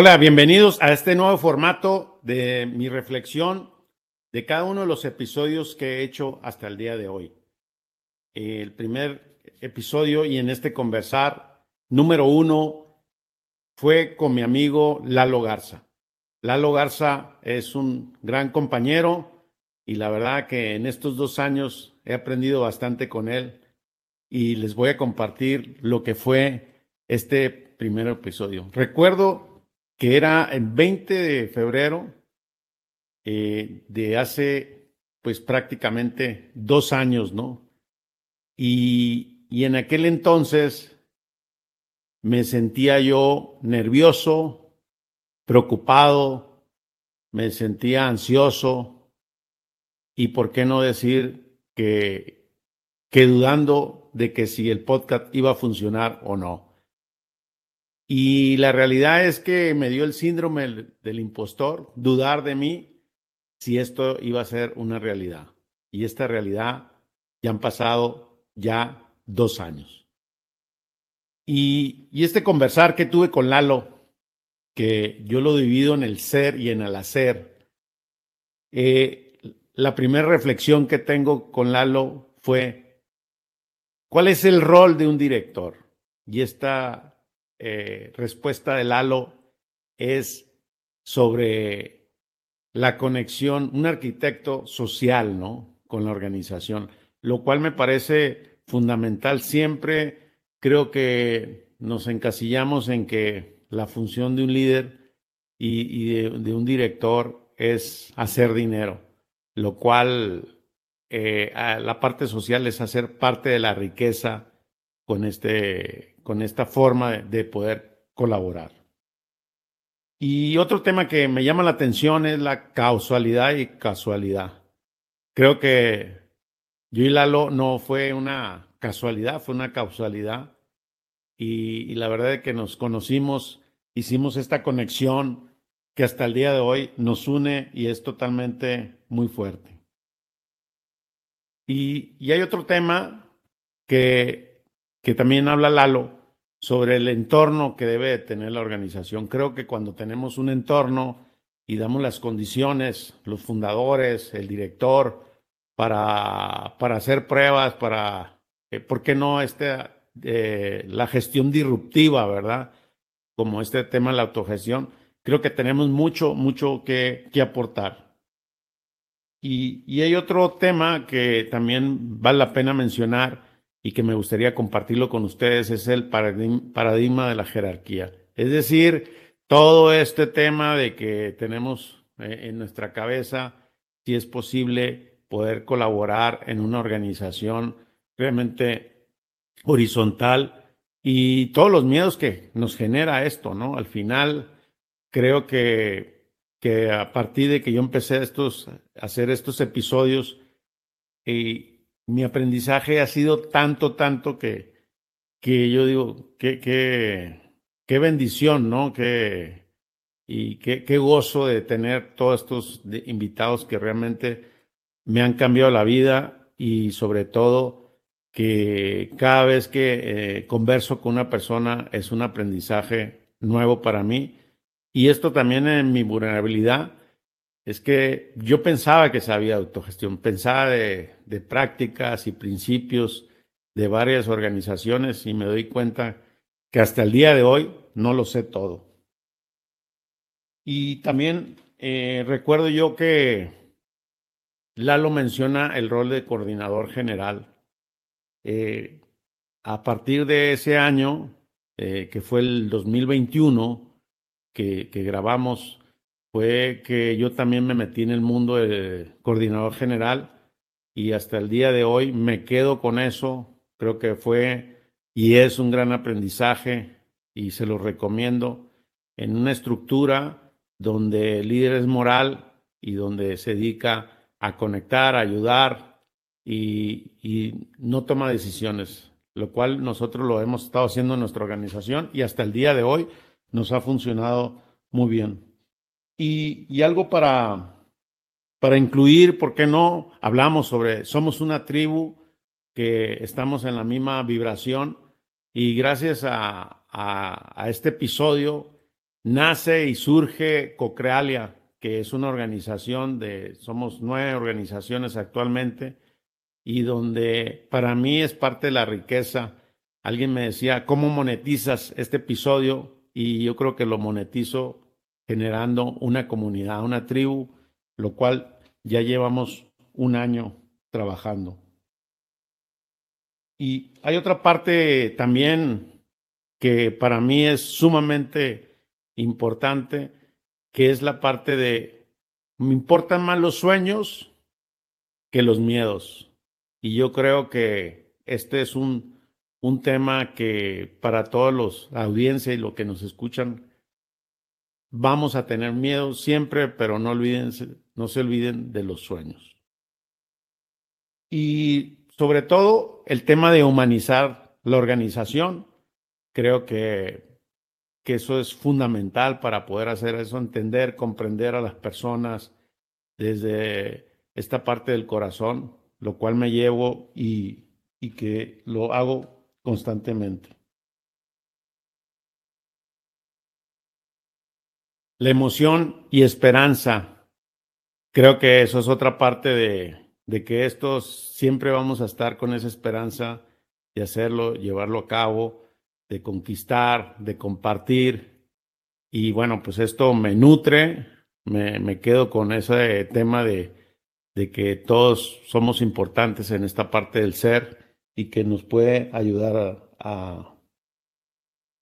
Hola, bienvenidos a este nuevo formato de mi reflexión de cada uno de los episodios que he hecho hasta el día de hoy. El primer episodio y en este conversar número uno fue con mi amigo Lalo Garza. Lalo Garza es un gran compañero y la verdad que en estos dos años he aprendido bastante con él y les voy a compartir lo que fue este primer episodio. Recuerdo que era el 20 de febrero eh, de hace pues prácticamente dos años, ¿no? Y, y en aquel entonces me sentía yo nervioso, preocupado, me sentía ansioso y por qué no decir que, que dudando de que si el podcast iba a funcionar o no. Y la realidad es que me dio el síndrome del impostor, dudar de mí si esto iba a ser una realidad. Y esta realidad ya han pasado ya dos años. Y, y este conversar que tuve con Lalo, que yo lo divido en el ser y en el hacer. Eh, la primera reflexión que tengo con Lalo fue, ¿cuál es el rol de un director? Y esta eh, respuesta de Lalo es sobre la conexión, un arquitecto social, ¿no? Con la organización, lo cual me parece fundamental. Siempre creo que nos encasillamos en que la función de un líder y, de, un director es hacer dinero, lo cual eh, la parte social es hacer parte de la riqueza con, este, con esta forma de, poder colaborar. Y otro tema que me llama la atención es la causalidad y casualidad. Creo que yo y Lalo no fue una casualidad, fue una causalidad y, la verdad es que nos conocimos, hicimos esta conexión que hasta el día de hoy nos une y es totalmente muy fuerte. Y, y hay otro tema que, que también habla Lalo sobre el entorno que debe tener la organización. Creo que cuando tenemos un entorno y damos las condiciones, los fundadores, el director, para, para hacer pruebas, para, eh, ¿por qué no este eh, la gestión disruptiva, ¿verdad? Como este tema de la autogestión, creo que tenemos mucho, mucho que, que aportar. Y, y, hay otro tema que también vale la pena mencionar y que me gustaría compartirlo con ustedes, es el paradigma de la jerarquía. Es decir, todo este tema de que tenemos eh, en nuestra cabeza, si es posible poder colaborar en una organización realmente horizontal y todos los miedos que nos genera esto, ¿no? Al final, creo que, que a partir de que yo empecé a hacer estos episodios, y mi aprendizaje ha sido tanto, tanto que, que yo digo, qué, qué, qué bendición, ¿no? Qué, y qué, qué gozo de tener todos estos invitados que realmente me han cambiado la vida y sobre todo que cada vez que eh, converso con una persona es un aprendizaje nuevo para mí. Y esto también en mi vulnerabilidad es que yo pensaba que sabía autogestión, pensaba de, prácticas y principios de varias organizaciones y me doy cuenta que hasta el día de hoy no lo sé todo. Y también eh, recuerdo yo que Lalo menciona el rol de coordinador general eh, a partir de ese año, eh, que fue el 2021, que, que, grabamos, fue que yo también me metí en el mundo de coordinador general y hasta el día de hoy me quedo con eso. Creo que fue y es un gran aprendizaje y se lo recomiendo en una estructura donde el líder es moral y donde se dedica a conectar, a ayudar, y, no toma decisiones, lo cual nosotros lo hemos estado haciendo en nuestra organización y hasta el día de hoy nos ha funcionado muy bien. Y, algo para, para incluir, ¿por qué no? Hablamos sobre, somos una tribu que estamos en la misma vibración y gracias a, a, este episodio nace y surge Cocrealia, que es una organización de, somos nueve organizaciones actualmente, y donde para mí es parte de la riqueza. Alguien me decía, ¿cómo monetizas este episodio? Y yo creo que lo monetizo generando una comunidad, una tribu, lo cual ya llevamos un año trabajando. Y hay otra parte también que para mí es sumamente importante, que es la parte de, me importan más los sueños que los miedos. Y yo creo que este es un, un tema que para todos los audiencia y los que nos escuchan, vamos a tener miedo siempre, pero no, olvídense, no se olviden de los sueños. Y sobre todo el tema de humanizar la organización. Creo que, que eso es fundamental para poder hacer eso, entender, comprender a las personas desde esta parte del corazón, lo cual me llevo y, y que lo hago constantemente. La emoción y esperanza. Creo que eso es otra parte de, de que estos siempre vamos a estar con esa esperanza de hacerlo, llevarlo a cabo, de conquistar, de compartir. Y bueno, pues esto me nutre, me, me quedo con ese tema de, de que todos somos importantes en esta parte del ser y que nos puede ayudar a, a,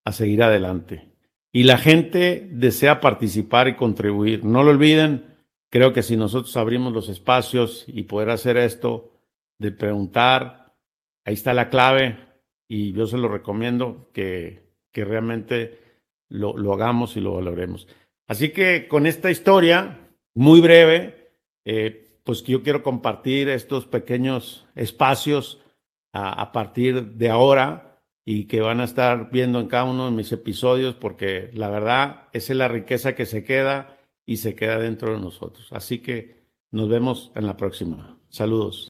a seguir adelante. Y la gente desea participar y contribuir. No lo olviden, Creo que si nosotros abrimos los espacios y poder hacer esto, de preguntar, ahí está la clave y yo se lo recomiendo que, que realmente lo, lo, hagamos y lo valoremos. Así que con esta historia, muy breve, eh, pues yo quiero compartir estos pequeños espacios a, a partir de ahora y que van a estar viendo en cada uno de mis episodios porque la verdad esa es la riqueza que se queda y se queda dentro de nosotros. Así que nos vemos en la próxima. Saludos.